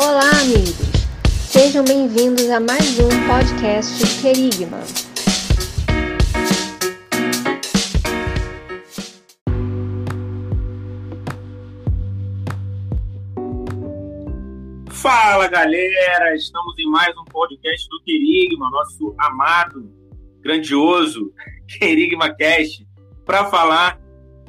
Olá, amigos! Sejam bem-vindos a mais um podcast Querigma. Fala, galera! Estamos em mais um podcast do Querigma, nosso amado, grandioso Querigma Cast, para falar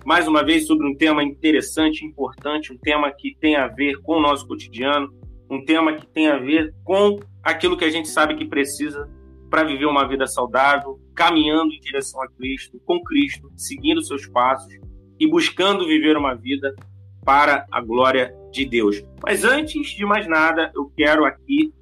mais uma vez sobre um tema interessante, importante, um tema que tem a ver com o nosso cotidiano, um tema que tem a ver com aquilo que a gente sabe que precisa para viver uma vida saudável, caminhando em direção a Cristo, com Cristo, seguindo seus passos e buscando viver uma vida para a glória de Deus. Mas antes de mais nada, eu quero aqui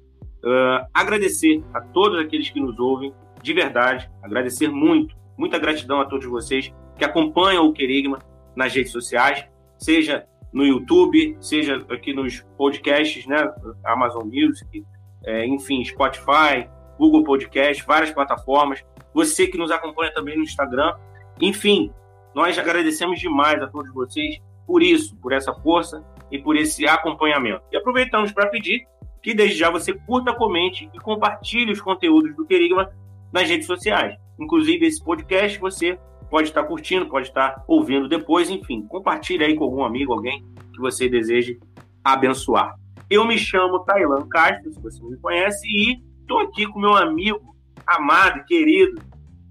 uh, agradecer a todos aqueles que nos ouvem, de verdade, agradecer muito, muita gratidão a todos vocês que acompanham o Querigma nas redes sociais, seja no YouTube, seja aqui nos podcasts, né? Amazon Music, é, enfim, Spotify, Google Podcast, várias plataformas. Você que nos acompanha também no Instagram. Enfim, nós agradecemos demais a todos vocês por isso, por essa força e por esse acompanhamento. E aproveitamos para pedir que desde já você curta, comente e compartilhe os conteúdos do Querigma nas redes sociais. Inclusive, esse podcast você pode estar curtindo, pode estar ouvindo depois, enfim, compartilhe aí com algum amigo, alguém que você deseje abençoar. Eu me chamo Tailan Castro, se você me conhece, e estou aqui com meu amigo amado, querido,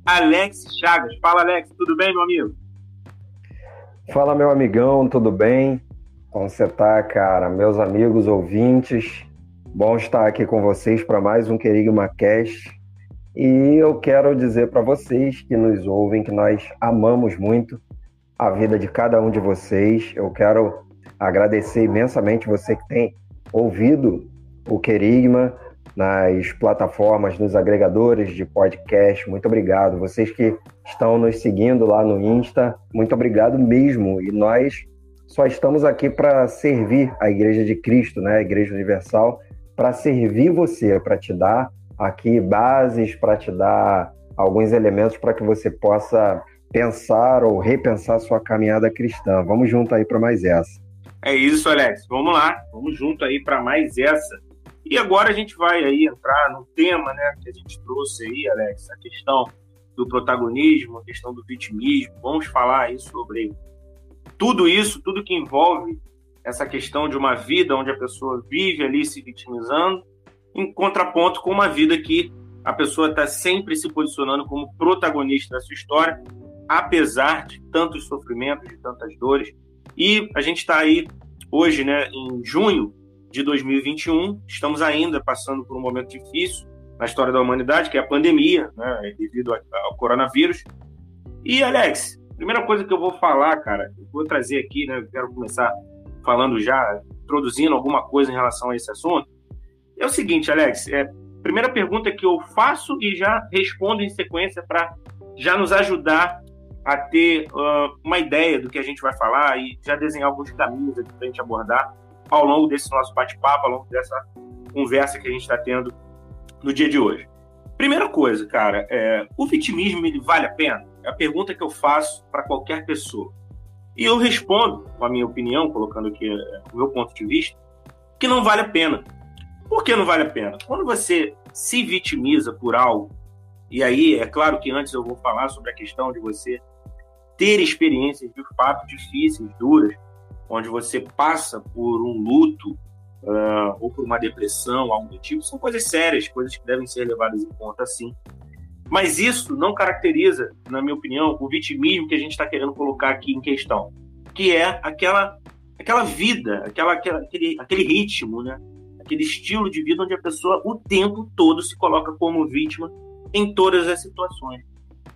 Alex Chagas. Fala, Alex, tudo bem, meu amigo? Fala, meu amigão, tudo bem? Como você tá, cara? Meus amigos ouvintes, bom estar aqui com vocês para mais um Querigma Cast. E eu quero dizer para vocês que nos ouvem que nós amamos muito a vida de cada um de vocês. Eu quero agradecer imensamente você que tem ouvido o Querigma nas plataformas, nos agregadores de podcast. Muito obrigado. Vocês que estão nos seguindo lá no Insta, muito obrigado mesmo. E nós só estamos aqui para servir a Igreja de Cristo, né? A Igreja Universal, para servir você, para te dar aqui bases para te dar alguns elementos para que você possa pensar ou repensar sua caminhada cristã. Vamos junto aí para mais essa. É isso, Alex. Vamos lá. Vamos junto aí para mais essa. E agora a gente vai aí entrar no tema, né, que a gente trouxe aí, Alex, a questão do protagonismo, a questão do vitimismo. Vamos falar aí sobre tudo isso, tudo que envolve essa questão de uma vida onde a pessoa vive ali se vitimizando em contraponto com uma vida que a pessoa está sempre se posicionando como protagonista da sua história, apesar de tantos sofrimentos, de tantas dores. E a gente está aí hoje, né, em junho de 2021, estamos ainda passando por um momento difícil na história da humanidade, que é a pandemia, né, devido ao coronavírus. E, Alex, primeira coisa que eu vou falar, cara, eu vou trazer aqui, né, quero começar falando já, introduzindo alguma coisa em relação a esse assunto, é o seguinte, Alex, é, primeira pergunta que eu faço e já respondo em sequência para já nos ajudar a ter uh, uma ideia do que a gente vai falar e já desenhar alguns caminhos para a gente abordar ao longo desse nosso bate-papo, ao longo dessa conversa que a gente está tendo no dia de hoje. Primeira coisa, cara, é, o vitimismo ele vale a pena? É a pergunta que eu faço para qualquer pessoa. E eu respondo, com a minha opinião, colocando aqui é, o meu ponto de vista, que não vale a pena. Por que não vale a pena? Quando você se vitimiza por algo, e aí é claro que antes eu vou falar sobre a questão de você ter experiências de fato difíceis, duras, onde você passa por um luto uh, ou por uma depressão, algo do tipo, são coisas sérias, coisas que devem ser levadas em conta sim. Mas isso não caracteriza, na minha opinião, o vitimismo que a gente está querendo colocar aqui em questão, que é aquela, aquela vida, aquela, aquela aquele, aquele ritmo, né? Aquele estilo de vida onde a pessoa o tempo todo se coloca como vítima em todas as situações.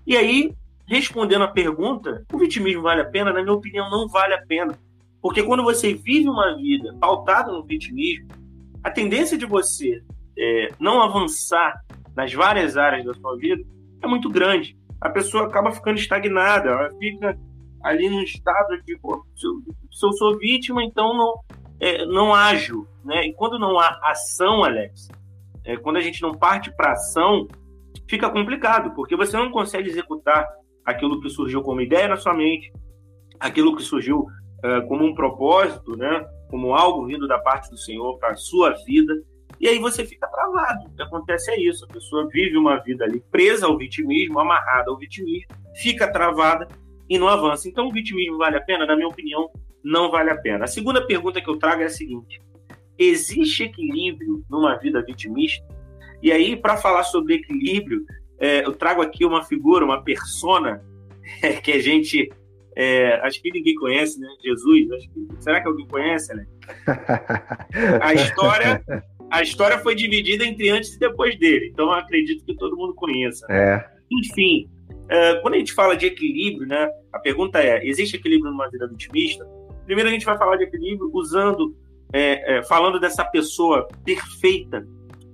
E aí, respondendo a pergunta, o vitimismo vale a pena? Na minha opinião, não vale a pena. Porque quando você vive uma vida pautada no vitimismo, a tendência de você é, não avançar nas várias áreas da sua vida é muito grande. A pessoa acaba ficando estagnada, ela fica ali num estado de, se eu, se eu sou vítima, então não, é, não ajo. Né? E quando não há ação, Alex, é, quando a gente não parte para ação, fica complicado, porque você não consegue executar aquilo que surgiu como ideia na sua mente, aquilo que surgiu é, como um propósito, né? como algo vindo da parte do Senhor para a sua vida, e aí você fica travado. O que acontece é isso: a pessoa vive uma vida ali presa ao vitimismo, amarrada ao vitimismo, fica travada e não avança. Então, o vitimismo vale a pena? Na minha opinião, não vale a pena. A segunda pergunta que eu trago é a seguinte: existe equilíbrio numa vida vitimista? E aí, para falar sobre equilíbrio, é, eu trago aqui uma figura, uma persona é, que a gente é, acho que ninguém conhece, né? Jesus. Que, será que alguém conhece, né? A história, a história foi dividida entre antes e depois dele. Então acredito que todo mundo conheça. É. Enfim, é, quando a gente fala de equilíbrio, né? A pergunta é: existe equilíbrio numa vida vitimista? Primeiro a gente vai falar de equilíbrio usando, é, é, falando dessa pessoa perfeita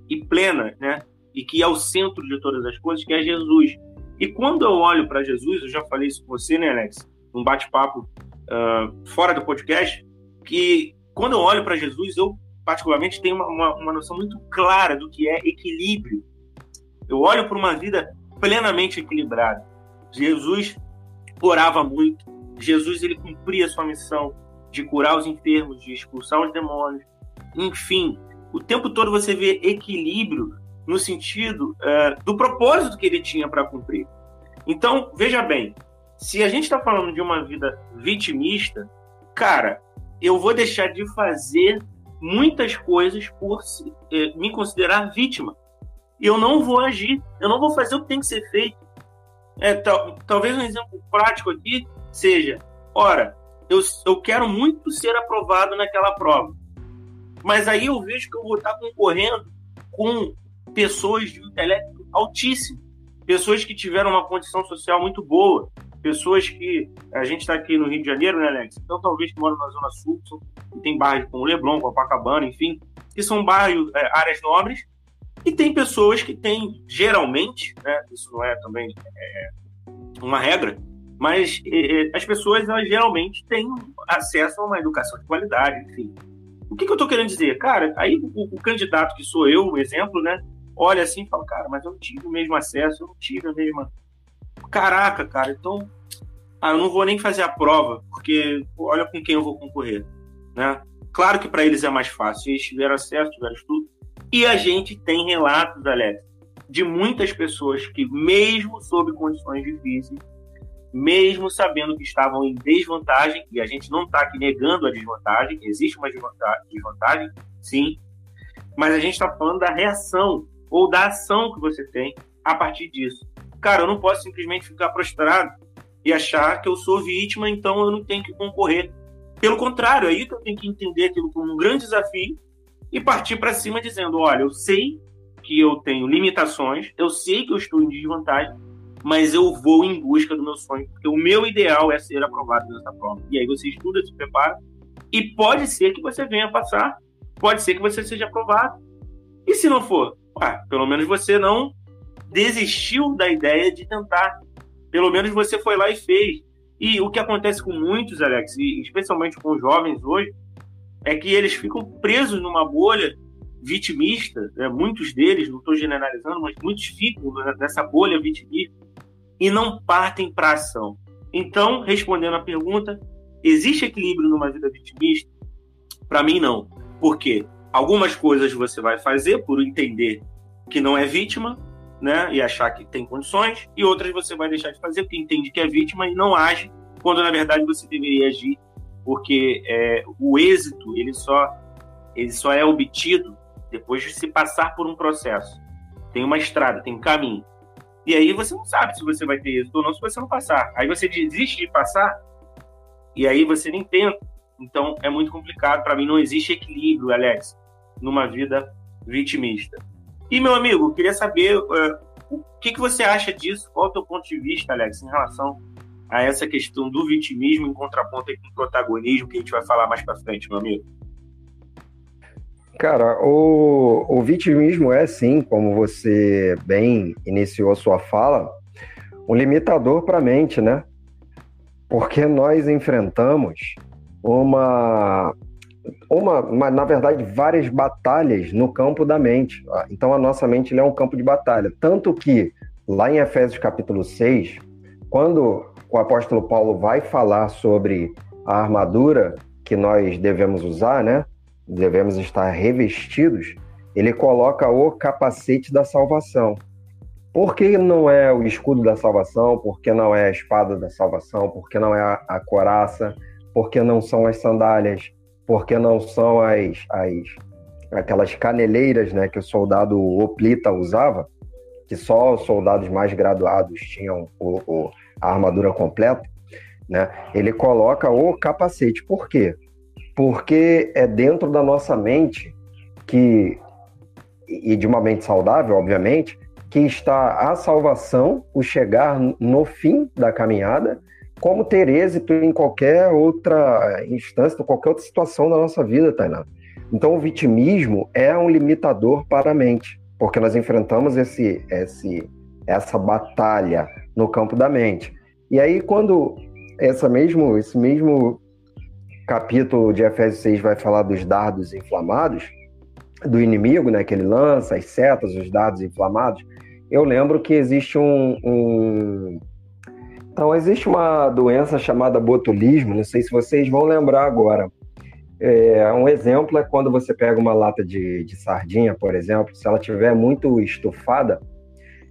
e plena, né? E que é o centro de todas as coisas, que é Jesus. E quando eu olho para Jesus, eu já falei isso com você, né, Alex? Um bate-papo uh, fora do podcast, que quando eu olho para Jesus, eu particularmente tenho uma, uma, uma, noção muito clara do que é equilíbrio. Eu olho para uma vida plenamente equilibrada. Jesus orava muito. Jesus ele cumpria a sua missão de curar os enfermos, de expulsar os demônios. Enfim, o tempo todo você vê equilíbrio no sentido uh, do propósito que ele tinha para cumprir. Então, veja bem, se a gente está falando de uma vida vitimista, cara, eu vou deixar de fazer muitas coisas por eh, me considerar vítima. Eu não vou agir, eu não vou fazer o que tem que ser feito. É, tal, talvez um exemplo prático aqui seja: ora, eu, eu quero muito ser aprovado naquela prova, mas aí eu vejo que eu vou estar concorrendo com pessoas de intelecto altíssimo, pessoas que tiveram uma condição social muito boa, pessoas que a gente está aqui no Rio de Janeiro, né, Alex? Então talvez que moram na Zona Sul, que tem bairros como Leblon, Copacabana, enfim, que são bairros, é, áreas nobres, e tem pessoas que têm, geralmente, né, isso não é também é, uma regra, mas é as pessoas elas, geralmente têm acesso a uma educação de qualidade, enfim. O que, que eu estou querendo dizer? Cara, aí o, o candidato que sou eu, o exemplo, né, olha assim e fala, cara, mas eu não tive o mesmo acesso, eu não tive a mesma. Caraca, cara, então. Ah, eu não vou nem fazer a prova, porque olha com quem eu vou concorrer. Né? Claro que para eles é mais fácil, eles tiveram acesso, tiveram estudo. E a gente tem relatos, Alex, de muitas pessoas que, mesmo sob condições difíceis, mesmo sabendo que estavam em desvantagem, e a gente não está aqui negando a desvantagem, existe uma desvantagem, sim, mas a gente está falando da reação ou da ação que você tem a partir disso. Cara, eu não posso simplesmente ficar prostrado e achar que eu sou vítima, então eu não tenho que concorrer. Pelo contrário, é aí que eu tenho que entender aquilo como um grande desafio e partir para cima dizendo: olha, eu sei que eu tenho limitações, eu sei que eu estou em desvantagem, mas eu vou em busca do meu sonho, porque o meu ideal é ser aprovado nessa prova. E aí você estuda, se prepara, e pode ser que você venha passar, pode ser que você seja aprovado. E se não for, ah, pelo menos você não desistiu da ideia de tentar. Pelo menos você foi lá e fez. E o que acontece com muitos, Alex, e especialmente com os jovens hoje, é que eles ficam presos numa bolha vitimista, né? muitos deles, não estou generalizando, mas muitos ficam nessa bolha vitimista e não partem para ação. Então, respondendo à pergunta, existe equilíbrio numa vida vitimista? Para mim, não. Por quê? Algumas coisas você vai fazer por entender que não é vítima, né, e achar que tem condições, e outras você vai deixar de fazer porque entende que é vítima e não age, quando na verdade você deveria agir, porque é, o êxito ele só ele só é obtido depois de se passar por um processo. Tem uma estrada, tem um caminho. E aí você não sabe se você vai ter êxito ou não se você não passar. Aí você desiste de passar e aí você nem tenta. Então é muito complicado. Para mim não existe equilíbrio, Alex, numa vida vitimista. E, meu amigo, queria saber uh, o que, que você acha disso, qual é o teu ponto de vista, Alex, em relação a essa questão do vitimismo em contraponto com o protagonismo, que a gente vai falar mais para frente, meu amigo. Cara, o, o vitimismo é sim, como você bem iniciou sua fala, um limitador para a mente, né? Porque nós enfrentamos uma uma, uma, na verdade, várias batalhas no campo da mente. Então, a nossa mente é um campo de batalha. Tanto que, lá em Efésios capítulo 6, quando o apóstolo Paulo vai falar sobre a armadura que nós devemos usar, né? Devemos estar revestidos. Ele coloca o capacete da salvação. Por que não é o escudo da salvação? Por que não é a espada da salvação? Por que não é a, a coraça? Por que não são as sandálias? Por que não são as, as aquelas caneleiras, né, que o soldado oplita usava? Que só os soldados mais graduados tinham o, o, a armadura completa, né? Ele coloca o capacete. Por quê? Porque é dentro da nossa mente que e de uma mente saudável, obviamente, que está a salvação, o chegar no fim da caminhada, como ter êxito em qualquer outra instância, qualquer outra situação da nossa vida, Tainá. Então, o vitimismo é um limitador para a mente, porque nós enfrentamos esse, esse, essa batalha no campo da mente. E aí, quando essa mesmo, esse mesmo capítulo de Efésios 6 vai falar dos dardos inflamados, do inimigo, né, que ele lança, as setas, os dardos inflamados, eu lembro que existe um, um, Então, existe uma doença chamada botulismo, não sei se vocês vão lembrar agora. É, um exemplo é quando você pega uma lata de, de sardinha, por exemplo, se ela estiver muito estufada,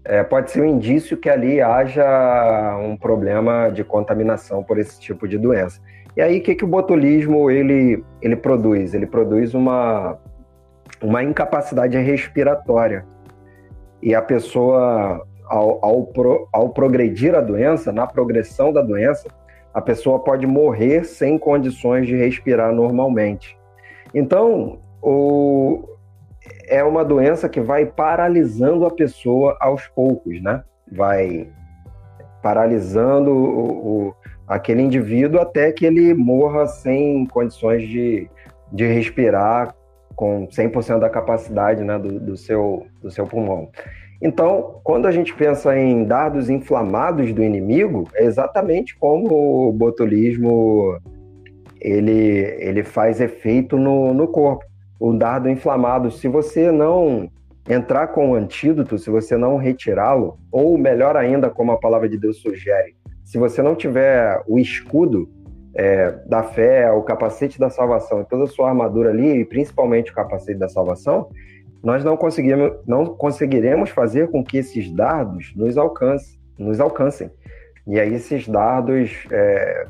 é, pode ser um indício que ali haja um problema de contaminação por esse tipo de doença. E aí, o que, que o botulismo ele, ele produz? Ele produz uma, uma incapacidade respiratória e a pessoa, ao, ao, pro, ao progredir a doença, na progressão da doença, a pessoa pode morrer sem condições de respirar normalmente. Então, o, é uma doença que vai paralisando a pessoa aos poucos, né? Vai paralisando o, o, aquele indivíduo até que ele morra sem condições de, de respirar com 100% da capacidade né, do, do, seu, do seu pulmão. Então, quando a gente pensa em dados inflamados do inimigo, é exatamente como o botulismo ele, ele faz efeito no, no corpo. O dardo inflamado, se você não entrar com o antídoto, se você não retirá-lo, ou melhor ainda, como a palavra de Deus sugere, se você não tiver o escudo é, da fé, o capacete da salvação toda a sua armadura ali, e principalmente o capacete da salvação, nós não conseguiremos, não conseguiremos fazer com que esses dardos nos, alcance, nos alcancem. E aí esses dardos, é,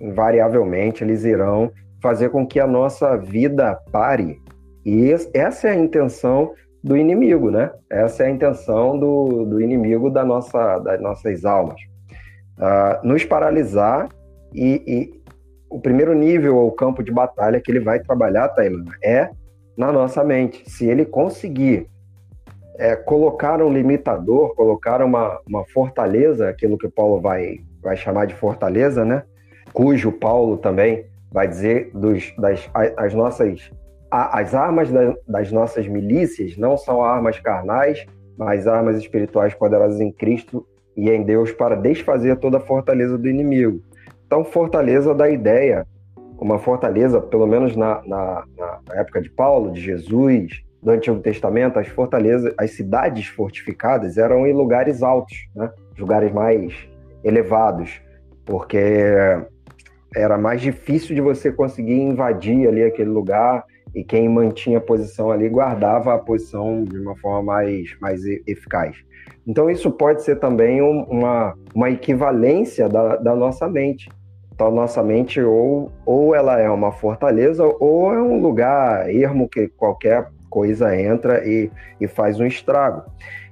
invariavelmente, eles irão fazer com que a nossa vida pare. E essa é a intenção do inimigo, né? Essa é a intenção do, do inimigo da nossa, das nossas almas. Uh, nos paralisar e, e, o primeiro nível ou campo de batalha que ele vai trabalhar, Tailândia, é na nossa mente. Se ele conseguir é, colocar um limitador, colocar uma, uma fortaleza, aquilo que Paulo vai, vai chamar de fortaleza, né? Cujo Paulo também vai dizer dos, das as nossas as armas das nossas milícias não são armas carnais, mas armas espirituais poderosas em Cristo e em Deus para desfazer toda a fortaleza do inimigo. Então, fortaleza da ideia, uma fortaleza, pelo menos na, na, na época de Paulo, de Jesus, do Antigo Testamento, as fortalezas, as cidades fortificadas eram em lugares altos, né? lugares mais elevados, porque era mais difícil de você conseguir invadir ali aquele lugar e quem mantinha a posição ali guardava a posição de uma forma mais, mais eficaz. Então, isso pode ser também uma, uma equivalência da, da nossa mente. Então, nossa mente ou, ou ela é uma fortaleza ou é um lugar ermo que qualquer coisa entra e, e faz um estrago.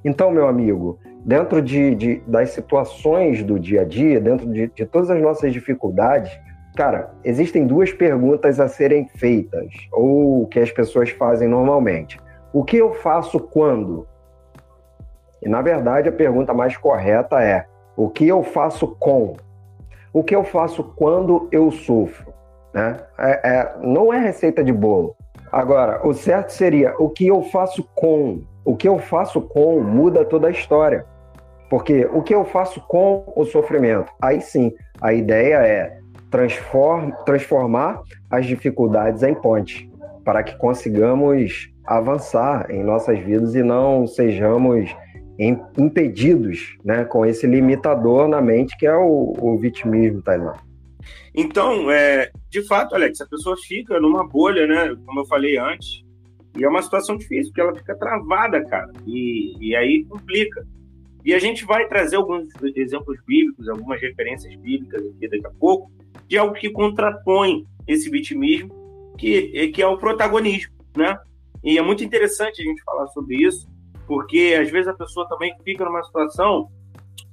Então, meu amigo, dentro de, de das situações do dia a dia, dentro de, de todas as nossas dificuldades, cara, existem duas perguntas a serem feitas, ou que as pessoas fazem normalmente. O que eu faço quando? E, na verdade, a pergunta mais correta é: o que eu faço com? O que eu faço quando eu sofro? Né? É, é, não é receita de bolo. Agora, o certo seria o que eu faço com. O que eu faço com muda toda a história. Porque o que eu faço com o sofrimento? Aí sim, a ideia é transform, transformar as dificuldades em ponte, para que consigamos avançar em nossas vidas e não sejamos impedidos né, com esse limitador na mente que é o, o vitimismo, Tailan. Então, é, de fato, Alex, a pessoa fica numa bolha, né? Como eu falei antes, e é uma situação difícil, porque ela fica travada, cara, e, e aí complica. E a gente vai trazer alguns exemplos bíblicos, algumas referências bíblicas aqui daqui a pouco, de algo que contrapõe esse vitimismo, que, que é o protagonismo, né? E é muito interessante a gente falar sobre isso, porque às vezes a pessoa também fica numa situação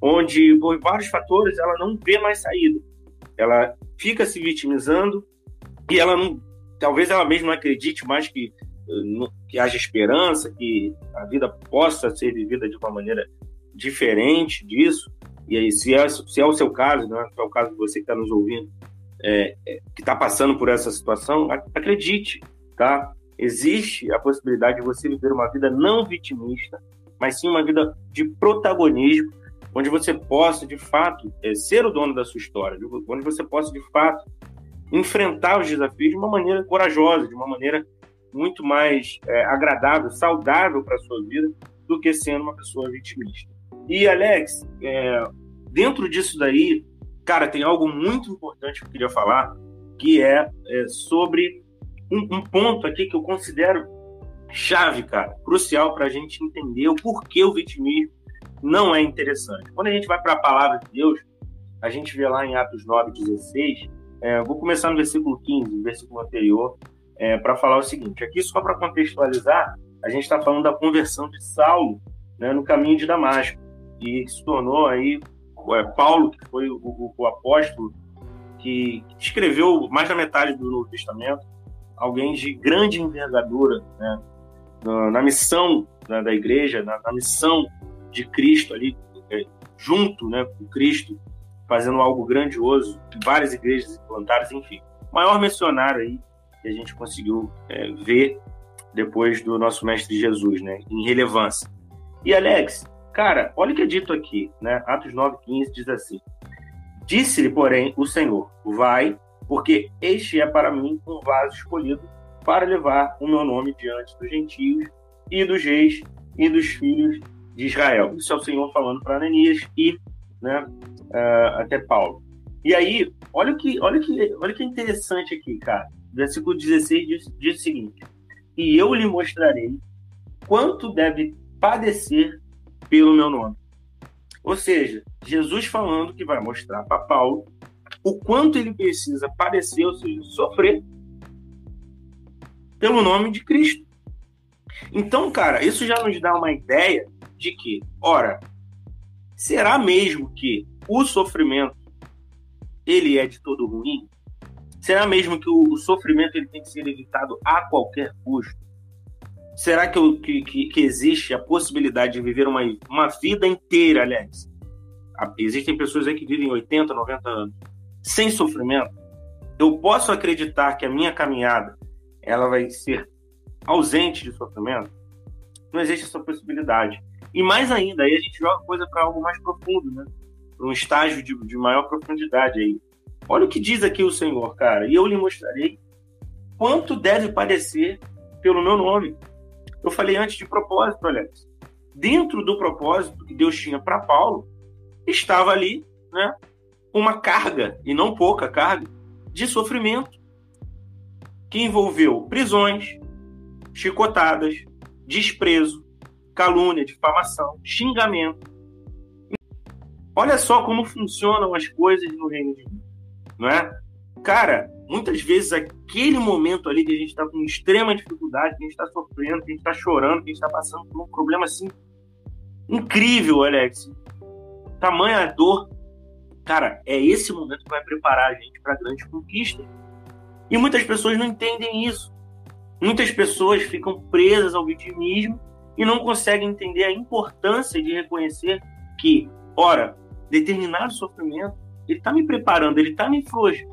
onde, por vários fatores, ela não vê mais saída. Ela fica se vitimizando e ela não, talvez ela mesma acredite mais que, que haja esperança, que a vida possa ser vivida de uma maneira diferente disso. E aí, se é, se é o seu caso, né, se é o caso de você que está nos ouvindo, é, é, que está passando por essa situação, acredite, tá? Existe a possibilidade de você viver uma vida não vitimista, mas sim uma vida de protagonismo, onde você possa, de fato, é, ser o dono da sua história, onde você possa, de fato, enfrentar os desafios de uma maneira corajosa, de uma maneira muito mais é, agradável, saudável para a sua vida, do que sendo uma pessoa vitimista. E, Alex, é, dentro disso daí, cara, tem algo muito importante que eu queria falar, que é, é sobre um, um, ponto aqui que eu considero chave, cara, crucial para a gente entender o porquê o vitimismo não é interessante. Quando a gente vai para a palavra de Deus, a gente vê lá em Atos 9, 16, é, vou começar no versículo 15, no versículo anterior, é, para falar o seguinte: aqui, só para contextualizar, a gente está falando da conversão de Saulo né, no caminho de Damasco, e se tornou aí é, Paulo, que foi o, o, o apóstolo que escreveu mais da metade do Novo Testamento, alguém de grande envergadura né, na, na, missão né, da igreja, na, na, missão de Cristo ali, é, junto né, com Cristo, fazendo algo grandioso, várias igrejas implantadas, enfim. O maior missionário aí que a gente conseguiu é, ver depois do nosso mestre Jesus, né, em relevância. E Alex, cara, olha o que é dito aqui, né? Atos 9:15 diz assim: Disse-lhe, porém, o Senhor: Vai, porque este é para mim um vaso escolhido para levar o meu nome diante dos gentios e dos reis e dos filhos de Israel. Isso é o Senhor falando para Ananias e né, uh, até Paulo. E aí, olha que, olha que, olha que interessante aqui, cara. Versículo 16 diz, diz o seguinte: E eu lhe mostrarei quanto deve padecer pelo meu nome. Ou seja, Jesus falando que vai mostrar para Paulo o quanto ele precisa padecer, ou seja, sofrer pelo nome de Cristo. Então, cara, isso já nos dá uma ideia de que, ora, será mesmo que o sofrimento ele é de todo ruim? Será mesmo que o, sofrimento ele tem que ser evitado a qualquer custo? Será que, que, que, existe a possibilidade de viver uma, uma vida inteira, aliás? Existem pessoas aí que vivem 80, 90 anos sem sofrimento. Eu posso acreditar que a minha caminhada ela vai ser ausente de sofrimento? Não existe essa possibilidade. E mais ainda, aí a gente joga coisa para algo mais profundo, né? Para um estágio de, de maior profundidade aí. Olha o que diz aqui o Senhor, cara. E eu lhe mostrarei quanto deve padecer pelo meu nome. Eu falei antes de propósito, Alex. Dentro do propósito que Deus tinha para Paulo, estava ali, né, uma carga, e não pouca carga, de sofrimento, que envolveu prisões, chicotadas, desprezo, calúnia, difamação, xingamento. Olha só como funcionam as coisas no reino de Deus, não é? Cara, muitas vezes aquele momento ali que a gente está com extrema dificuldade, que a gente está sofrendo, que a gente está chorando, que a gente está passando por um problema assim incrível, Alex. Tamanha dor. Cara, é esse momento que vai preparar a gente para grandes conquistas. E muitas pessoas não entendem isso. Muitas pessoas ficam presas ao vitimismo e não conseguem entender a importância de reconhecer que, ora, determinado sofrimento ele está me preparando, ele está me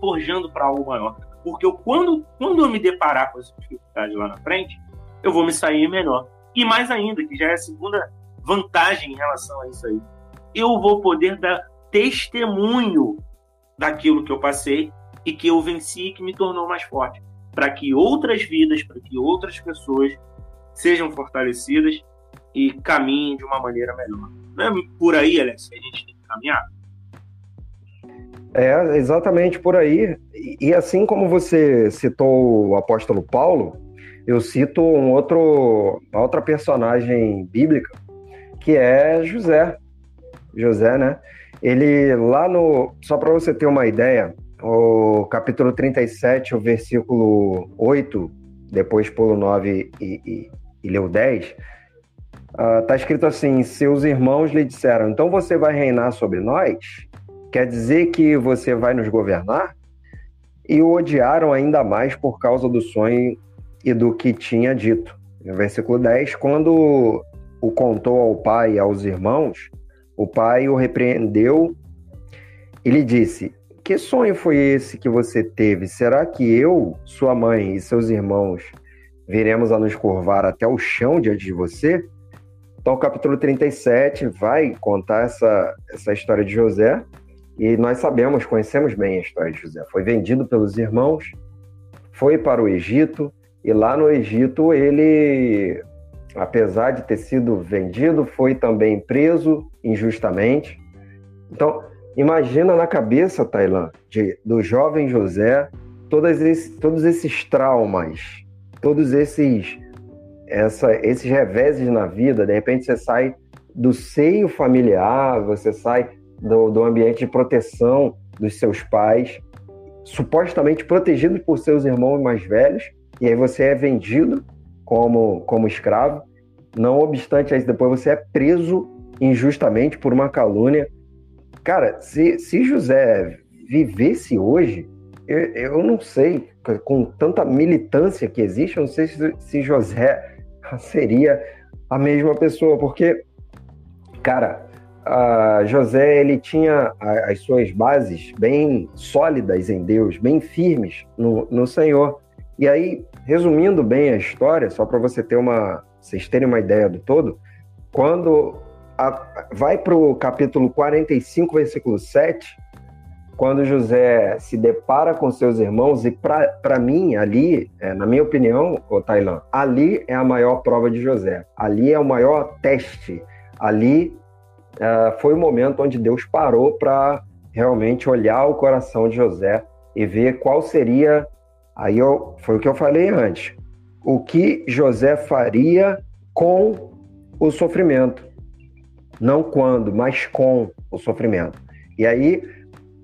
forjando para algo maior. Porque eu, quando, quando eu me deparar com essa dificuldade lá na frente, eu vou me sair melhor. E mais ainda, que já é a segunda vantagem em relação a isso aí, eu vou poder dar testemunho daquilo que eu passei e que eu venci e que me tornou mais forte. Para que outras vidas, para que outras pessoas sejam fortalecidas e caminhem de uma maneira melhor. Não é por aí, Alex, que a gente tem que caminhar? É, exatamente por aí. E, assim como você citou o apóstolo Paulo, eu cito um outro, uma outra personagem bíblica, que é José. José, né? Ele lá no. Só para você ter uma ideia, o capítulo 37, o versículo 8, depois pulo 9 e, e, e leu 10, está uh, escrito assim: Seus irmãos lhe disseram, então você vai reinar sobre nós? Quer dizer que você vai nos governar? E o odiaram ainda mais por causa do sonho e do que tinha dito. No versículo 10, quando o contou ao pai e aos irmãos, o pai o repreendeu e lhe disse: Que sonho foi esse que você teve? Será que eu, sua mãe e seus irmãos viremos a nos curvar até o chão diante de você? Então, o capítulo 37 vai contar essa, essa história de José e nós sabemos, conhecemos bem a história de José. Foi vendido pelos irmãos, foi para o Egito, e lá no Egito ele, apesar de ter sido vendido, foi também preso injustamente. Então, imagina na cabeça, Tailã, do jovem José, todos esses, todos esses traumas, todos esses, essa, esses reveses na vida. De repente você sai do seio familiar, você sai do, do ambiente de proteção dos seus pais, supostamente protegido por seus irmãos mais velhos, e aí você é vendido como, como escravo. Não obstante isso, depois você é preso injustamente por uma calúnia. Cara, se, se José vivesse hoje, eu, eu não sei, com tanta militância que existe, eu não sei se, se José seria a mesma pessoa, porque, cara, José ele tinha as suas bases bem sólidas em Deus, bem firmes no, no Senhor. E aí, resumindo bem a história, só para você ter uma, vocês terem uma ideia do todo, quando a, vai para o capítulo 45, versículo 7, quando José se depara com seus irmãos, e para mim, ali, é, na minha opinião, o Tailã, ali é a maior prova de José, ali é o maior teste, ali uh, foi o momento onde Deus parou para realmente olhar o coração de José e ver qual seria. Aí eu, foi o que eu falei antes. O que José faria com o sofrimento. Não quando, mas com o sofrimento. E aí,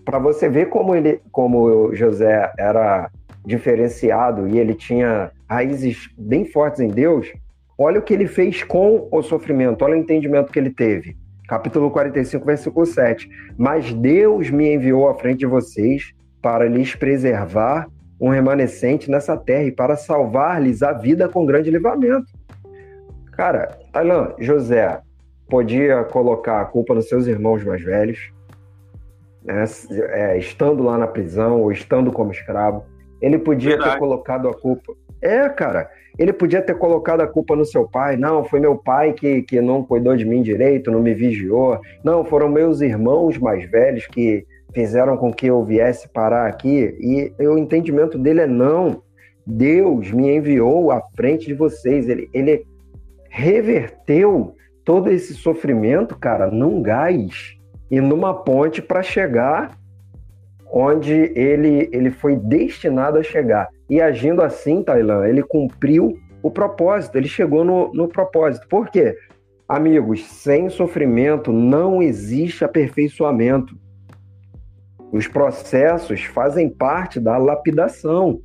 para você ver como ele, como José era diferenciado e ele tinha raízes bem fortes em Deus, olha o que ele fez com o sofrimento, olha o entendimento que ele teve capítulo 45, versículo 7. Mas Deus me enviou à frente de vocês para lhes preservar um remanescente nessa terra e para salvar-lhes a vida com grande livramento. Cara, Tailan, José podia colocar a culpa nos seus irmãos mais velhos, né, é, estando lá na prisão ou estando como escravo. Ele podia Verdade. ter colocado a culpa. É, cara, ele podia ter colocado a culpa no seu pai. Não, foi meu pai que, que não cuidou de mim direito, não me vigiou. Não, foram meus irmãos mais velhos que fizeram com que eu viesse parar aqui. E o entendimento dele é: não, Deus me enviou à frente de vocês. Ele, ele reverteu todo esse sofrimento, cara, num gás e numa ponte para chegar onde ele, ele foi destinado a chegar. E agindo assim, Tailã, ele cumpriu o propósito, ele chegou no, no propósito. Por quê? Amigos, sem sofrimento não existe aperfeiçoamento. Os processos fazem parte da lapidação.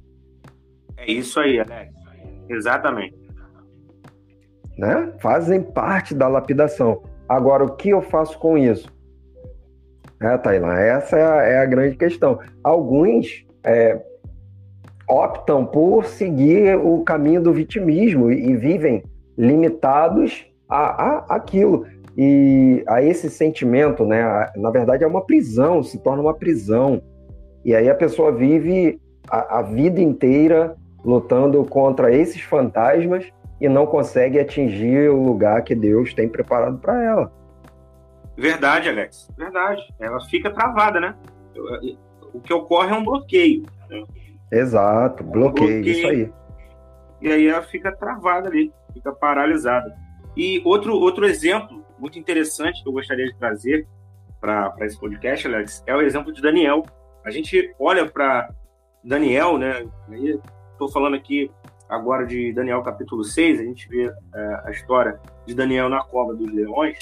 É isso aí, Alex. Exatamente. Né? Fazem parte da lapidação. Agora, o que eu faço com isso? É, Tailã, essa é a, é a grande questão. Alguns é, optam por seguir o caminho do vitimismo e, e vivem limitados a, a, aquilo. E a esse sentimento, né? Na verdade, é uma prisão, se torna uma prisão. E aí a pessoa vive a, a vida inteira lutando contra esses fantasmas e não consegue atingir o lugar que Deus tem preparado para ela. Verdade, Alex. Verdade. Ela fica travada, né? O que ocorre é um bloqueio. Né? Exato, bloqueio, bloqueio, isso aí. E aí ela fica travada ali, fica paralisada. E outro, outro exemplo muito interessante que eu gostaria de trazer para esse podcast, Alex, é o exemplo de Daniel. A gente olha para Daniel, né? Estou falando aqui agora de Daniel capítulo 6, a gente vê é, a história de Daniel na cova dos leões.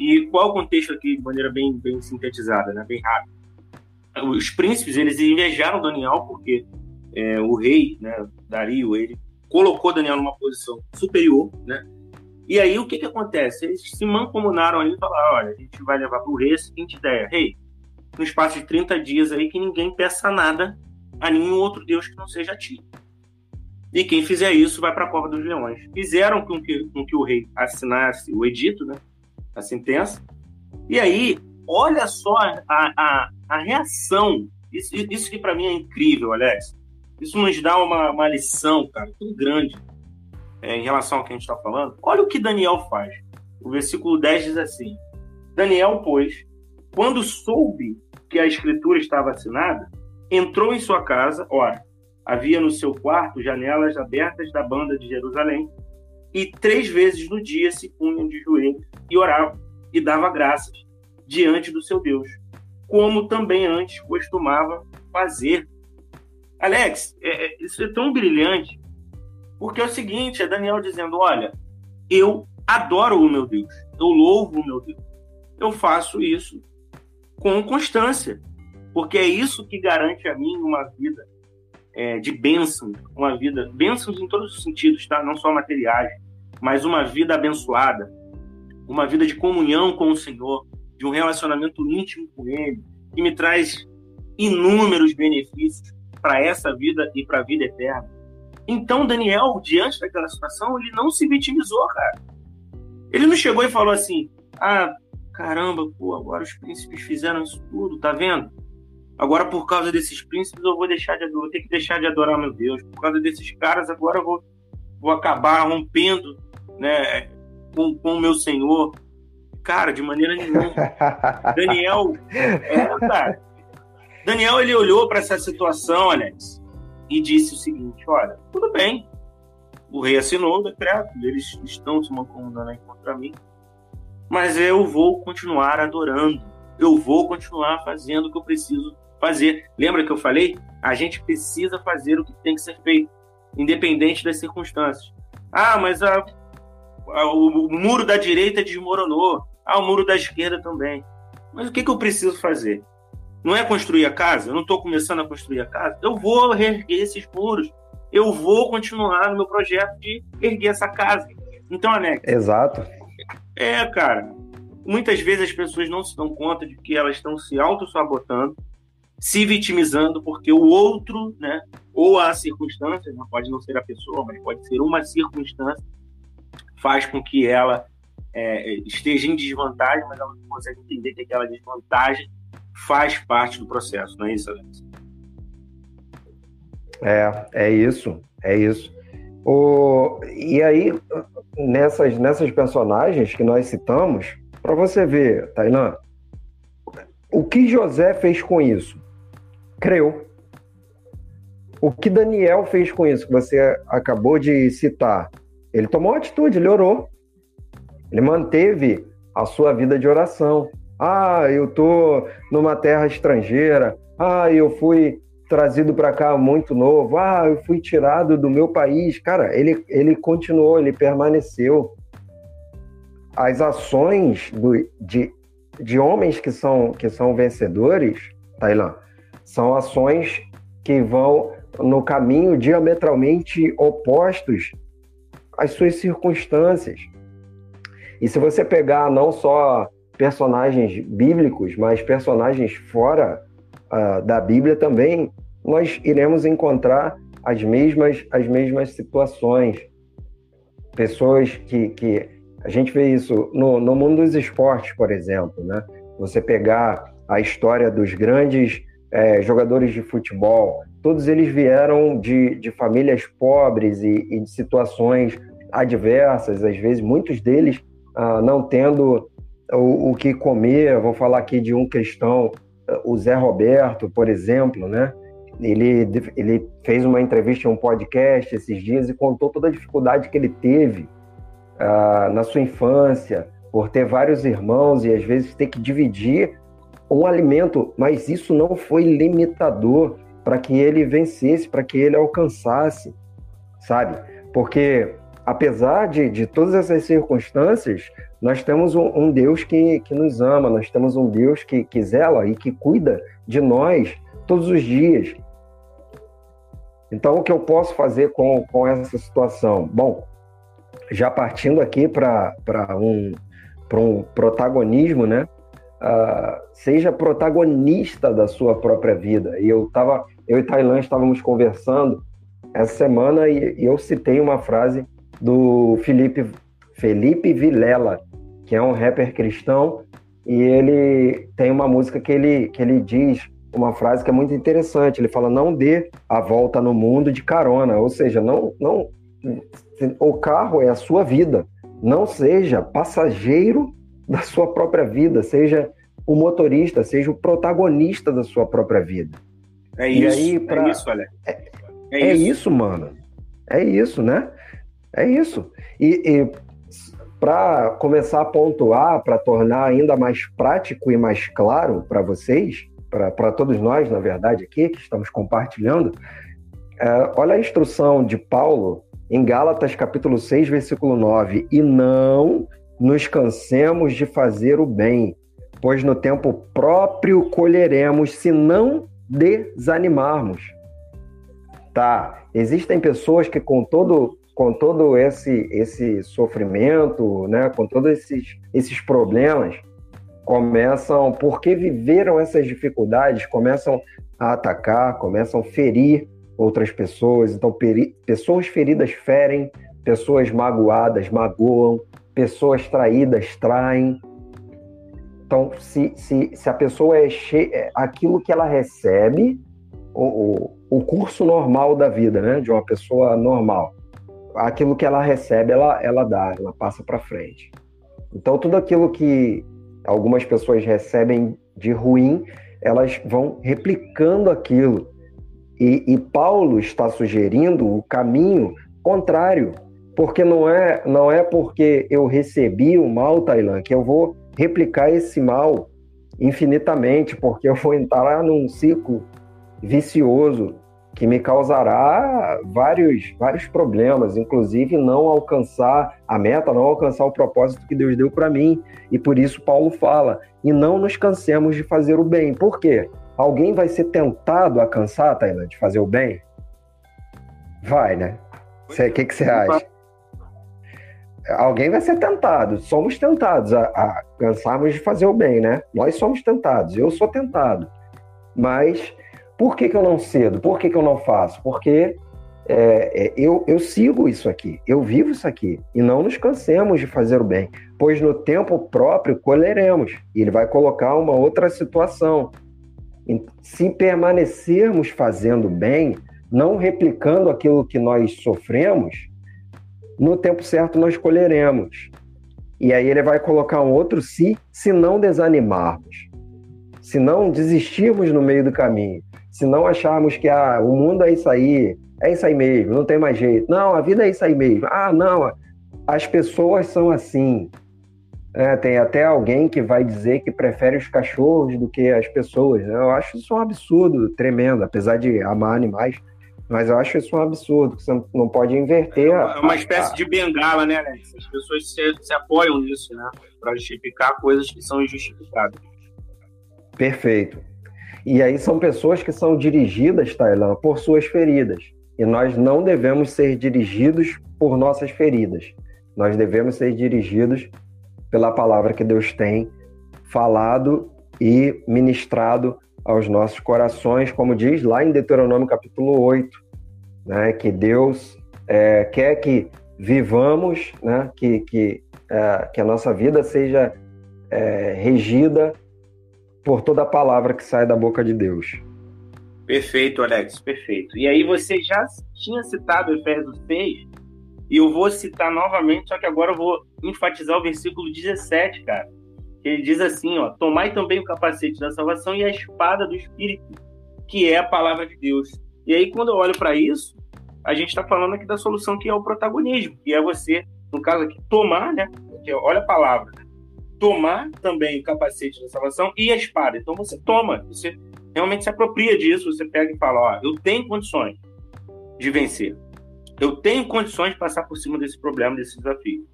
E qual o contexto aqui de maneira bem, bem sintetizada, né? bem rápida? Os príncipes, eles invejaram Daniel porque é, o rei, né, Dario, ele colocou Daniel numa posição superior, né? E aí o que que acontece? Eles se mancomunaram ali e falaram, olha, a gente vai levar para o rei a seguinte ideia, rei, no espaço de 30 dias aí que ninguém peça nada a nenhum outro deus que não seja a ti. E quem fizer isso vai para a cova dos leões. Fizeram com que, com que o rei assinasse o edito, né? A sentença. E aí, olha só a, a, a reação. Isso, isso que para mim é incrível, Alex. Isso nos dá uma, uma lição, cara, tão grande é, em relação ao que a gente está falando. Olha o que Daniel faz. O versículo 10 diz assim: Daniel, pois, quando soube que a escritura estava assinada, entrou em sua casa. Ora, havia no seu quarto janelas abertas da banda de Jerusalém, e três vezes no dia se punham de joelhos e oravam e dava graças diante do seu Deus, como também antes costumava fazer. Alex, é, é, isso é tão brilhante, porque é o seguinte, é Daniel dizendo, olha, eu adoro o meu Deus, eu louvo o meu Deus, eu faço isso com constância, porque é isso que garante a mim uma vida é, de bênção, uma vida, bênçãos em todos os sentidos, tá? Não só materiais, mas uma vida abençoada, uma vida de comunhão com o Senhor, de um relacionamento íntimo com Ele, que me traz inúmeros benefícios para essa vida e para a vida eterna. Então, Daniel, diante daquela situação, ele não se vitimizou, cara. Ele não chegou e falou assim: ah, caramba, pô, agora os príncipes fizeram isso tudo, tá vendo? Agora, por causa desses príncipes, eu vou deixar de adorar, vou ter que deixar de adorar meu Deus. Por causa desses caras, agora eu vou, vou acabar rompendo né, com, o meu Senhor. Cara, de maneira nenhuma. Daniel, é, cara. Daniel, ele olhou para essa situação, Alex, e disse o seguinte: olha, tudo bem. O rei assinou o decreto, eles estão se mancomunando aí contra mim, mas eu vou continuar adorando, eu vou continuar fazendo o que eu preciso fazer. Lembra que eu falei? A gente precisa fazer o que tem que ser feito, independente das circunstâncias. Ah, mas a, a, o, o, muro da direita desmoronou. Ah, o muro da esquerda também. Mas o que, que eu preciso fazer? Não é construir a casa? Eu não estou começando a construir a casa? Eu vou reerguer esses muros. Eu vou continuar no meu projeto de erguer essa casa. Então, Anex. Exato. É, cara. Muitas vezes as pessoas não se dão conta de que elas estão se auto-sabotando se vitimizando porque o outro, né, ou a circunstância, não pode não ser a pessoa, mas pode ser uma circunstância, faz com que ela é, esteja em desvantagem, mas ela não consegue entender que aquela desvantagem faz parte do processo, não é isso, Alex? É, é isso, é isso. O, e aí, nessas, nessas personagens que nós citamos, para você ver, Tailã, o que José fez com isso? Creu. O que Daniel fez com isso, que você acabou de citar? Ele tomou atitude, ele orou. Ele manteve a sua vida de oração. Ah, eu tô numa terra estrangeira. Ah, eu fui trazido para cá muito novo. Ah, eu fui tirado do meu país. Cara, ele, ele continuou, ele permaneceu. As ações do, de, de homens que são, que são vencedores, Tailã, são ações que vão no caminho diametralmente opostos às suas circunstâncias. E se você pegar não só personagens bíblicos, mas personagens fora uh, da Bíblia também, nós iremos encontrar as mesmas, as mesmas situações. Pessoas que, que a gente vê isso no, no mundo dos esportes, por exemplo, né? Você pegar a história dos grandes é, jogadores de futebol, todos eles vieram de, de famílias pobres e, e, de situações adversas, às vezes muitos deles ah, não tendo o, o, que comer. Vou falar aqui de um cristão, o Zé Roberto, por exemplo, né? Ele, ele fez uma entrevista em um podcast esses dias e contou toda a dificuldade que ele teve ah, na sua infância, por ter vários irmãos e às vezes ter que dividir um alimento, mas isso não foi limitador para que ele vencesse, para que ele alcançasse, sabe? Porque apesar de, de todas essas circunstâncias, nós temos um, um, Deus que, que nos ama, nós temos um Deus que, que zela e que cuida de nós todos os dias. Então, o que eu posso fazer com, com essa situação? Bom, já partindo aqui para um, um protagonismo, né? Uh, seja protagonista da sua própria vida. E eu tava, eu e Tailã estávamos conversando essa semana e, e eu citei uma frase do Felipe Felipe Vilela, que é um rapper cristão, e ele tem uma música que ele, que ele diz uma frase que é muito interessante. Ele fala: "Não dê a volta no mundo de carona", ou seja, não não o carro é a sua vida. Não seja passageiro da sua própria vida, seja o motorista, seja o protagonista da sua própria vida. É isso, aí, é pra... é isso, Alex. É, é, é isso. isso. mano. É isso, né? É isso. E, e para começar a pontuar, para tornar ainda mais prático e mais claro para vocês, para todos nós, na verdade, aqui, que estamos compartilhando, é, olha a instrução de Paulo em Gálatas capítulo 6, versículo 9. E não nos cansemos de fazer o bem, pois no tempo próprio colheremos se não desanimarmos. Tá, existem pessoas que com todo com todo esse esse sofrimento, né, com todos esses esses problemas, começam porque viveram essas dificuldades, começam a atacar, começam a ferir outras pessoas. Então, peri pessoas feridas ferem, pessoas magoadas magoam, pessoas traídas traem. Então, se, se, se a pessoa é cheia, é aquilo que ela recebe, o, o, o curso normal da vida, né, de uma pessoa normal, aquilo que ela recebe, ela, ela dá, ela passa para frente. Então, tudo aquilo que algumas pessoas recebem de ruim, elas vão replicando aquilo. E, e Paulo está sugerindo o caminho contrário, porque não é, não é porque eu recebi o mal, Tailã, que eu vou replicar esse mal infinitamente, porque eu vou entrar num ciclo vicioso que me causará vários, vários problemas, inclusive não alcançar a meta, não alcançar o propósito que Deus deu para mim. E por isso Paulo fala: e não nos cansemos de fazer o bem. Por quê? Alguém vai ser tentado a cansar, Tailã, de fazer o bem? Vai, né? O que, que você acha? Alguém vai ser tentado. Somos tentados a, a cansarmos de fazer o bem, né? Nós somos tentados. Eu sou tentado. Mas por que, que eu não cedo? Por que, que eu não faço? Porque é, é, eu, eu sigo isso aqui, eu vivo isso aqui. E não nos cansemos de fazer o bem, pois no tempo próprio colheremos. E ele vai colocar uma outra situação. Se permanecermos fazendo bem, não replicando aquilo que nós sofremos, no tempo certo nós colheremos. E aí ele vai colocar um outro se, se não desanimarmos, se não desistirmos no meio do caminho, se não acharmos que ah, o mundo é isso aí, é isso aí mesmo, não tem mais jeito. Não, a vida é isso aí mesmo. Ah, não, as pessoas são assim. É, tem até alguém que vai dizer que prefere os cachorros do que as pessoas. Né? Eu acho isso um absurdo tremendo, apesar de amar animais. Mas eu acho isso um absurdo, você não pode inverter. É uma, espécie a... de bengala, né, Alex? As pessoas se, se apoiam nisso, né? Para justificar coisas que são injustificáveis. Perfeito. E aí são pessoas que são dirigidas, Tailã, por suas feridas. E nós não devemos ser dirigidos por nossas feridas. Nós devemos ser dirigidos pela palavra que Deus tem falado e ministrado aos nossos corações, como diz lá em Deuteronômio capítulo 8, né, que Deus é, quer que vivamos, né, que, que, é, que a nossa vida seja é, regida por toda a palavra que sai da boca de Deus. Perfeito, Alex, perfeito. E aí você já tinha citado Efésios 6, e eu vou citar novamente, só que agora eu vou enfatizar o versículo 17, cara. Ele diz assim, ó, tomai também o capacete da salvação e a espada do Espírito, que é a palavra de Deus. E aí, quando eu olho para isso, a gente está falando aqui da solução que é o protagonismo, que é você, no caso aqui, tomar, né? Olha a palavra, né? tomar também o capacete da salvação e a espada. Então você toma, você realmente se apropria disso, você pega e fala, ó, eu tenho condições de vencer. Eu tenho condições de passar por cima desse problema, desse desafio.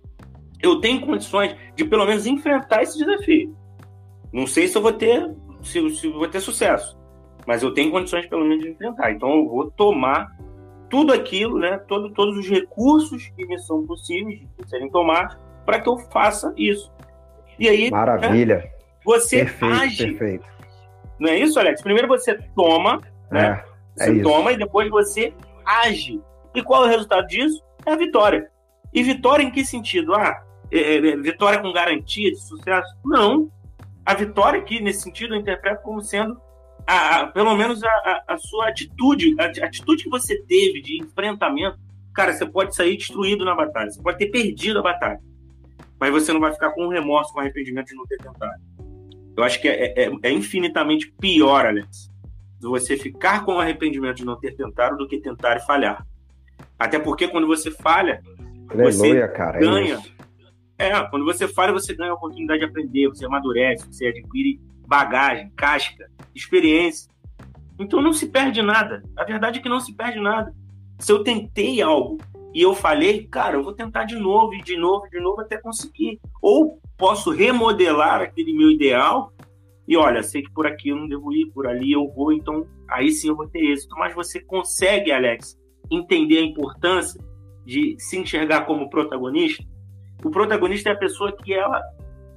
Eu tenho condições de pelo menos enfrentar esse desafio. Não sei se eu vou ter, se, se eu vou ter sucesso, mas eu tenho condições pelo menos de enfrentar. Então eu vou tomar tudo aquilo, né, todo, todos os recursos que me são possíveis de serem tomados para que eu faça isso. E aí, maravilha. Né, você perfeito, age. Perfeito. Não é isso, Alex? Primeiro você toma, né? É, é você isso. toma e depois você age. E qual é o resultado disso? É a vitória. E vitória em que sentido? Ah, é, é, é, vitória com garantia de sucesso? Não. A vitória aqui, nesse sentido, eu interpreto como sendo, a, a pelo menos, a, a, sua atitude, a atitude que você teve de enfrentamento. Cara, você pode sair destruído na batalha, você pode ter perdido a batalha, mas você não vai ficar com remorso, com arrependimento de não ter tentado. Eu acho que é, é, é infinitamente pior, Alex, você ficar com arrependimento de não ter tentado do que tentar e falhar. Até porque quando você falha, Aleluia, você cara, ganha. É, é, quando você falha, você ganha a oportunidade de aprender, você amadurece, você adquire bagagem, casca, experiência. Então não se perde nada. A verdade é que não se perde nada. Se eu tentei algo e eu falhei, cara, eu vou tentar de novo, e de novo, de novo até conseguir. Ou posso remodelar aquele meu ideal e olha, sei que por aqui eu não devo ir, por ali eu vou, então aí sim eu vou ter êxito. Mas você consegue, Alex, entender a importância de se enxergar como protagonista? O protagonista é a pessoa que ela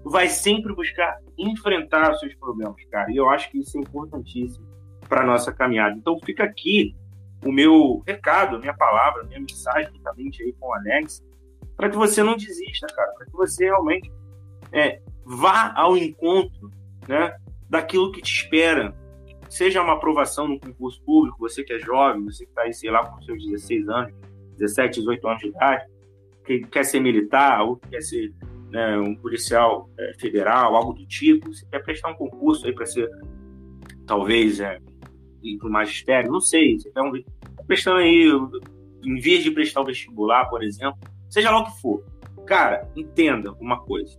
vai sempre buscar enfrentar os seus problemas, cara. E eu acho que isso é importantíssimo para nossa caminhada. Então fica aqui o meu recado, a minha palavra, a minha mensagem juntamente aí com o Alex, para que você não desista, cara, para que você realmente é, vá ao encontro né, daquilo que te espera. Seja uma aprovação no concurso público, você que é jovem, você que está aí, sei lá, com seus 16 anos, 17, 18 anos de idade, que quer ser militar ou quer ser né, um policial é, federal, algo do tipo, você quer prestar um concurso aí para ser, talvez, é, ir para o magistério, não sei, você está um, prestando aí, em vez de prestar o vestibular, por exemplo, seja lá o que for. Cara, entenda uma coisa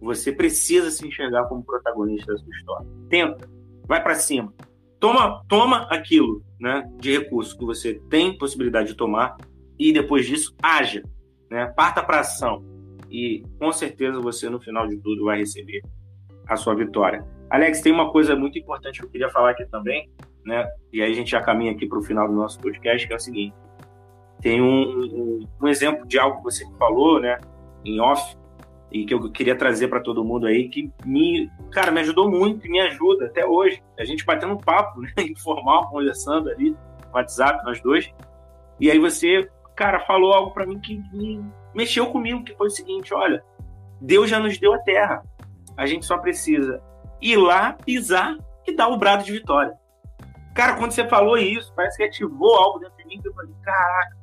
você precisa se enxergar como protagonista da sua história. Tenta, vai para cima. Toma, toma aquilo, né, de recurso que você tem possibilidade de tomar e depois disso haja, né? Parta para ação e com certeza você no final de tudo vai receber a sua vitória. Alex, tem uma coisa muito importante que eu queria falar aqui também, né? E aí a gente já caminha aqui para o final do nosso podcast, que é o seguinte: tem um, um, um exemplo de algo que você falou, né? Em off, e que eu queria trazer para todo mundo aí, que me, cara, me ajudou muito e me ajuda até hoje. A gente batendo um papo, né, informal, conversando ali, WhatsApp, nós dois. E aí você, cara, falou algo para mim que me mexeu comigo, que foi o seguinte, olha, Deus já nos deu a terra. A gente só precisa ir lá, pisar e dar o brado de vitória. Cara, quando você falou isso, parece que ativou algo dentro de mim, que eu falei, caraca,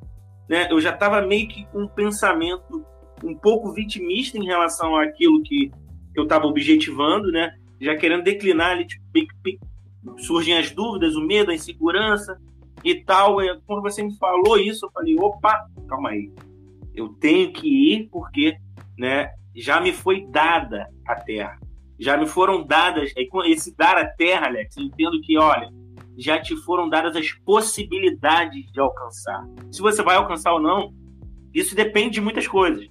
né? Eu já tava meio que com um pensamento um pouco vitimista em relação àquilo que eu estava objetivando, né? Já querendo declinar ali, tipo, surgem as dúvidas, o medo, a insegurança e tal. E quando você me falou isso, eu falei, opa, calma aí. Eu tenho que ir porque, né, já me foi dada a terra. Já me foram dadas, esse dar a terra, Alex, eu entendo que, olha, já te foram dadas as possibilidades de alcançar. Se você vai alcançar ou não, isso depende de muitas coisas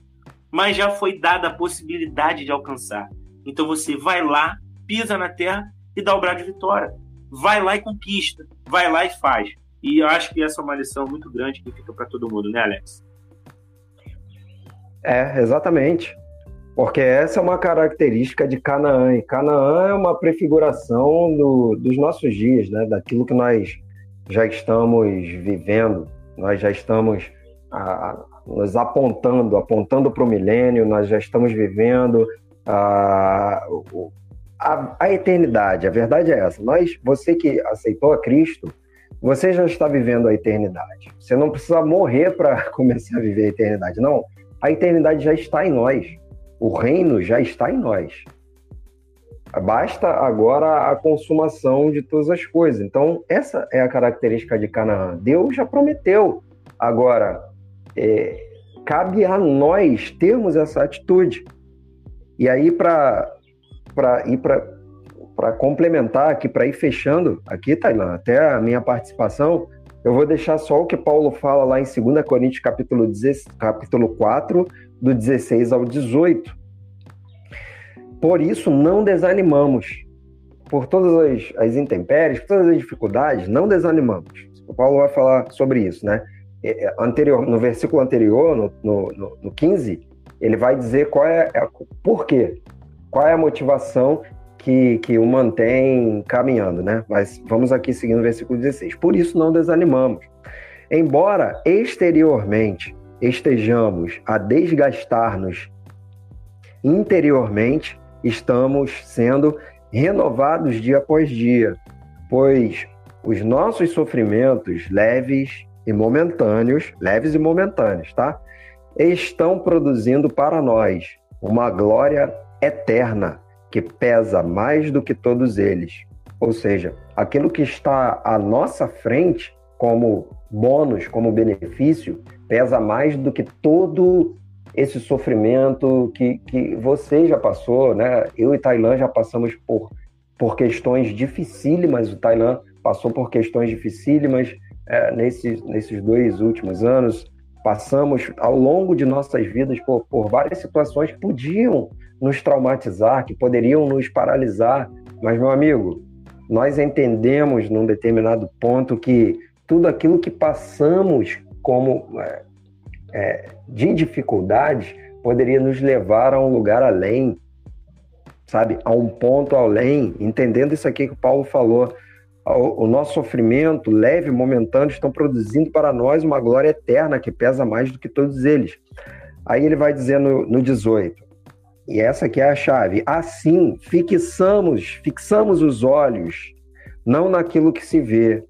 mas já foi dada a possibilidade de alcançar. Então você vai lá, pisa na terra e dá o brado de vitória. Vai lá e conquista, vai lá e faz. E eu acho que essa é uma lição muito grande que fica para todo mundo, né, Alex? É, exatamente. Porque essa é uma característica de Canaã. E Canaã é uma prefiguração do, dos nossos dias, né? daquilo que nós já estamos vivendo, nós já estamos nos apontando, apontando para o milênio, nós já estamos vivendo a, a, a, eternidade. A verdade é essa. Nós, você que aceitou a Cristo, você já está vivendo a eternidade. Você não precisa morrer para começar a viver a eternidade. Não, a eternidade já está em nós. O reino já está em nós. Basta agora a consumação de todas as coisas. Então, essa é a característica de Canaã. Deus já prometeu. Agora, é, cabe a nós termos essa atitude. E aí, para ir para complementar aqui, para ir fechando aqui, Tailan, até a minha participação, eu vou deixar só o que Paulo fala lá em 2 Coríntios capítulo, 10, capítulo 4, do 16 ao 18. Por isso, não desanimamos. Por todas as, as intempéries, por todas as dificuldades, não desanimamos. O Paulo vai falar sobre isso, né? É, é, anterior, no versículo anterior, no, no, no 15, ele vai dizer qual é, é por quê, qual é a motivação que, que o mantém caminhando, né? Mas vamos aqui seguindo o versículo 16. Por isso não desanimamos. Embora exteriormente estejamos a desgastar-nos, interiormente estamos sendo renovados dia após dia, pois os nossos sofrimentos leves e momentâneos, leves e momentâneos, tá? Estão produzindo para nós uma glória eterna que pesa mais do que todos eles. Ou seja, aquilo que está à nossa frente como bônus, como benefício, pesa mais do que todo esse sofrimento que, que você já passou, né? Eu e Tailã já passamos por, por questões dificílimas, o Tailã passou por questões dificílimas é, nesses, nesses dois últimos anos, passamos ao longo de nossas vidas por, por várias situações que podiam nos traumatizar, que poderiam nos paralisar. Mas, meu amigo, nós entendemos num determinado ponto que tudo aquilo que passamos como é, é, de dificuldades poderia nos levar a um lugar além, sabe? A um ponto além, entendendo isso aqui que o Paulo falou. O, o nosso sofrimento leve, momentâneo, estão produzindo para nós uma glória eterna que pesa mais do que todos eles. Aí ele vai dizer no, no 18: e essa aqui é a chave. Assim, fixamos, fixamos os olhos não naquilo que se vê,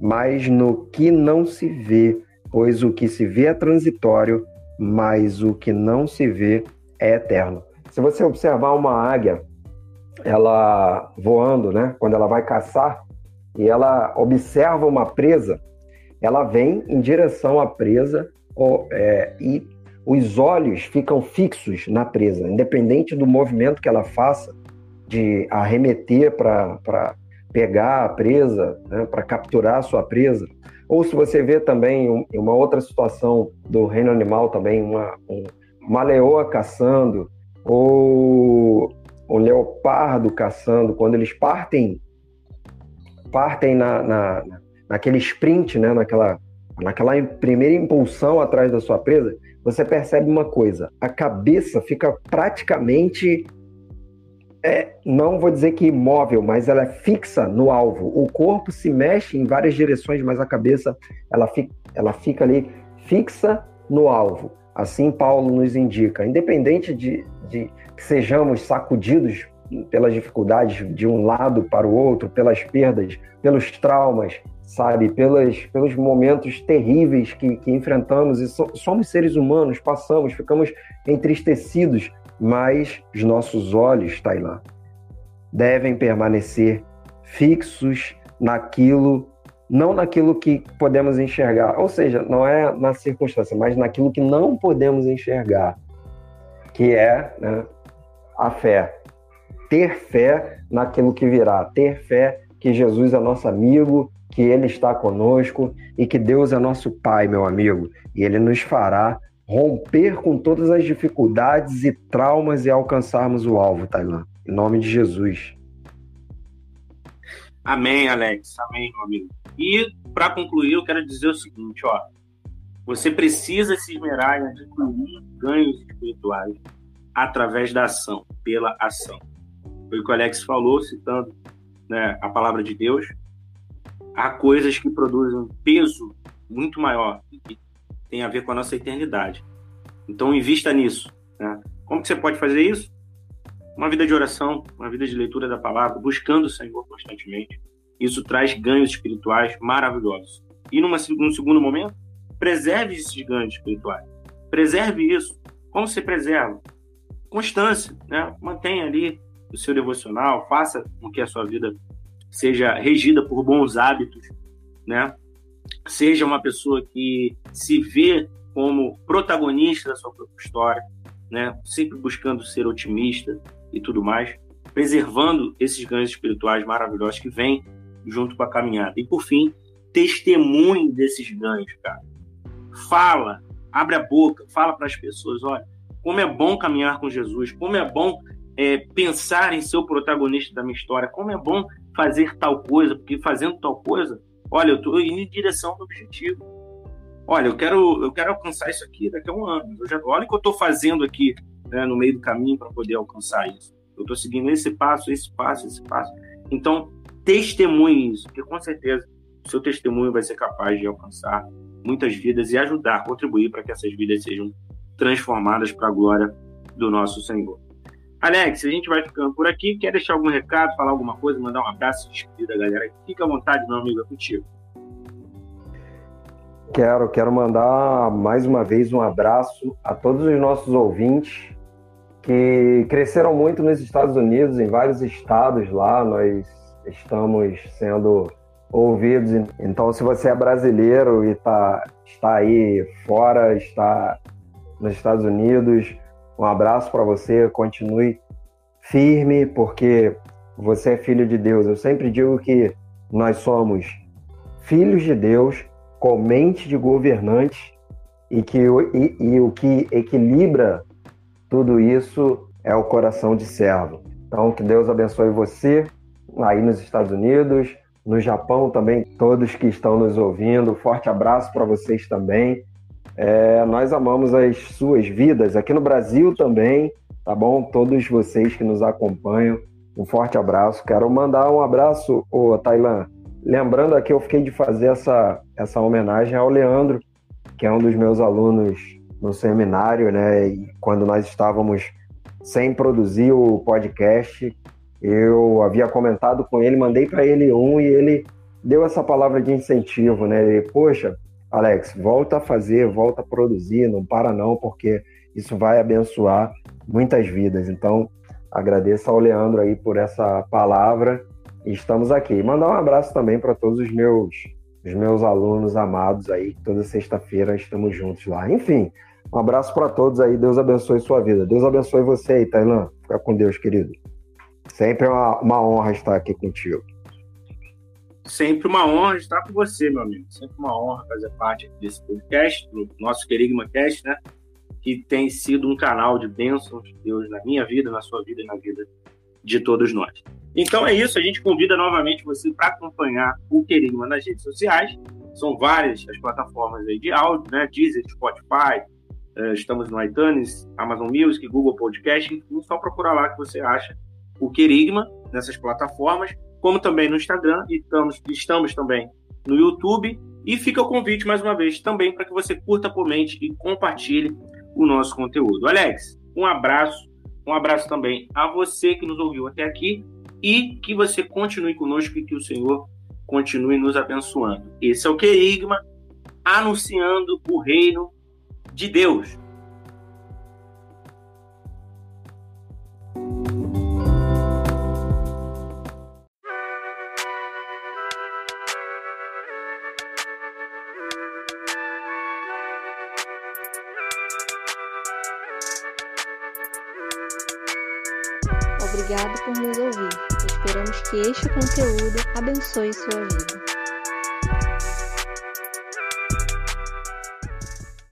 mas no que não se vê, pois o que se vê é transitório, mas o que não se vê é eterno. Se você observar uma águia, ela voando, né, quando ela vai caçar e ela observa uma presa, ela vem em direção à presa é, e os olhos ficam fixos na presa, independente do movimento que ela faça de arremeter para pegar a presa, né, para capturar a sua presa. Ou se você vê também um, uma outra situação do reino animal também, uma, um, uma leoa caçando, ou um leopardo caçando, quando eles partem partem na, na, naquele sprint, né, naquela, naquela primeira impulsão atrás da sua presa, você percebe uma coisa: a cabeça fica praticamente. É, não vou dizer que imóvel, mas ela é fixa no alvo. O corpo se mexe em várias direções, mas a cabeça ela fica, ela fica ali fixa no alvo. Assim Paulo nos indica, independente de, de que sejamos sacudidos pelas dificuldades de um lado para o outro, pelas perdas, pelos traumas, sabe, pelas, pelos momentos terríveis que, que enfrentamos e so, somos seres humanos, passamos, ficamos entristecidos, mas os nossos olhos, Tailã, devem permanecer fixos naquilo, não naquilo que podemos enxergar, ou seja, não é na circunstância, mas naquilo que não podemos enxergar, que é né, a fé. Ter fé naquilo que virá, ter fé que Jesus é nosso amigo, que Ele está conosco e que Deus é nosso Pai, meu amigo, e Ele nos fará romper com todas as dificuldades e traumas e alcançarmos o alvo, Tailã. Em nome de Jesus. Amém, Alex. Amém, meu amigo. E para concluir, eu quero dizer o seguinte, ó. Você precisa se esmerar em adquirir ganhos espirituais através da ação, pela ação. Foi o que o Alex falou, citando né, a palavra de Deus há coisas que produzem um peso muito maior que tem a ver com a nossa eternidade. Então, invista nisso. Né? Como que você pode fazer isso? Uma vida de oração, uma vida de leitura da palavra, buscando o Senhor constantemente. Isso traz ganhos espirituais maravilhosos. E numa, num segundo momento, preserve esses ganhos espirituais. Preserve isso. Como você preserva? Constância, né? Mantenha ali o seu devocional, faça com que a sua vida seja regida por bons hábitos, né? Seja uma pessoa que se vê como protagonista da sua própria história. né? Sempre buscando ser otimista e tudo mais, preservando esses ganhos espirituais maravilhosos que vêm junto com a caminhada. E por fim, testemunhe desses ganhos, cara. Fala, abre a boca, fala para as pessoas, olha, como é bom caminhar com Jesus, como é bom é, pensar em ser o protagonista da minha história, como é bom fazer tal coisa, porque fazendo tal coisa, olha, eu estou indo em direção ao objetivo. Olha, eu quero, eu quero alcançar isso aqui daqui a um ano. Eu já, olha o que eu estou fazendo aqui né, no meio do caminho para poder alcançar isso. Eu estou seguindo esse passo, esse passo, esse passo. Então, testemunhe isso, porque com certeza o seu testemunho vai ser capaz de alcançar muitas vidas e ajudar, contribuir para que essas vidas sejam transformadas para a glória do nosso Senhor. Alex, a gente vai ficando por aqui. Quer deixar algum recado, falar alguma coisa, mandar um abraço, despedir da galera? Fica à vontade, meu amigo, é contigo. Quero, quero mandar mais uma vez um abraço a todos os nossos ouvintes que cresceram muito nos Estados Unidos, em vários estados lá. Nós estamos sendo ouvidos. Então, se você é brasileiro e tá, está aí fora, está nos Estados Unidos, um abraço para você, continue firme, porque você é filho de Deus. Eu sempre digo que nós somos filhos de Deus, com mente de governante, e que e, e o que equilibra tudo isso é o coração de servo. Então, que Deus abençoe você aí nos Estados Unidos, no Japão também, todos que estão nos ouvindo. Forte abraço para vocês também. É, nós amamos as suas vidas aqui no Brasil também, tá bom? Todos vocês que nos acompanham, um forte abraço. Quero mandar um abraço, ô Tailan. Lembrando aqui, eu fiquei de fazer essa, essa homenagem ao Leandro, que é um dos meus alunos no seminário, né? E quando nós estávamos sem produzir o podcast, eu havia comentado com ele, mandei para ele um e ele deu essa palavra de incentivo, né? Ele, poxa, Alex, volta a fazer, volta a produzir, não para não, porque isso vai abençoar muitas vidas. Então, agradeço ao Leandro aí por essa palavra e estamos aqui. mandar um abraço também para todos os meus os meus alunos amados aí, toda sexta-feira estamos juntos lá. Enfim, um abraço para todos aí, Deus abençoe sua vida. Deus abençoe você aí, Tailã. Fica com Deus, querido. Sempre é uma, uma honra estar aqui contigo. Sempre uma honra estar com você, meu amigo. Sempre uma honra fazer parte desse podcast, do nosso Querigma Cast, né? Que tem sido um canal de bênçãos de Deus na minha vida, na sua vida e na vida de todos nós. Então é isso, a gente convida novamente você para acompanhar o Querigma nas redes sociais. São várias as plataformas aí de áudio, né? Deezer, Spotify, eh, estamos no iTunes, Amazon Music, Google Podcast, enfim, só procurar lá que você acha o Querigma nessas plataformas como também no Instagram e estamos, estamos também no YouTube. E fica o convite mais uma vez também para que você curta, comente e compartilhe o nosso conteúdo. Alex, um abraço, um abraço também a você que nos ouviu até aqui e que você continue conosco e que o Senhor continue nos abençoando. Esse é o Querigma, anunciando o reino de Deus. Obrigado por nos ouvir.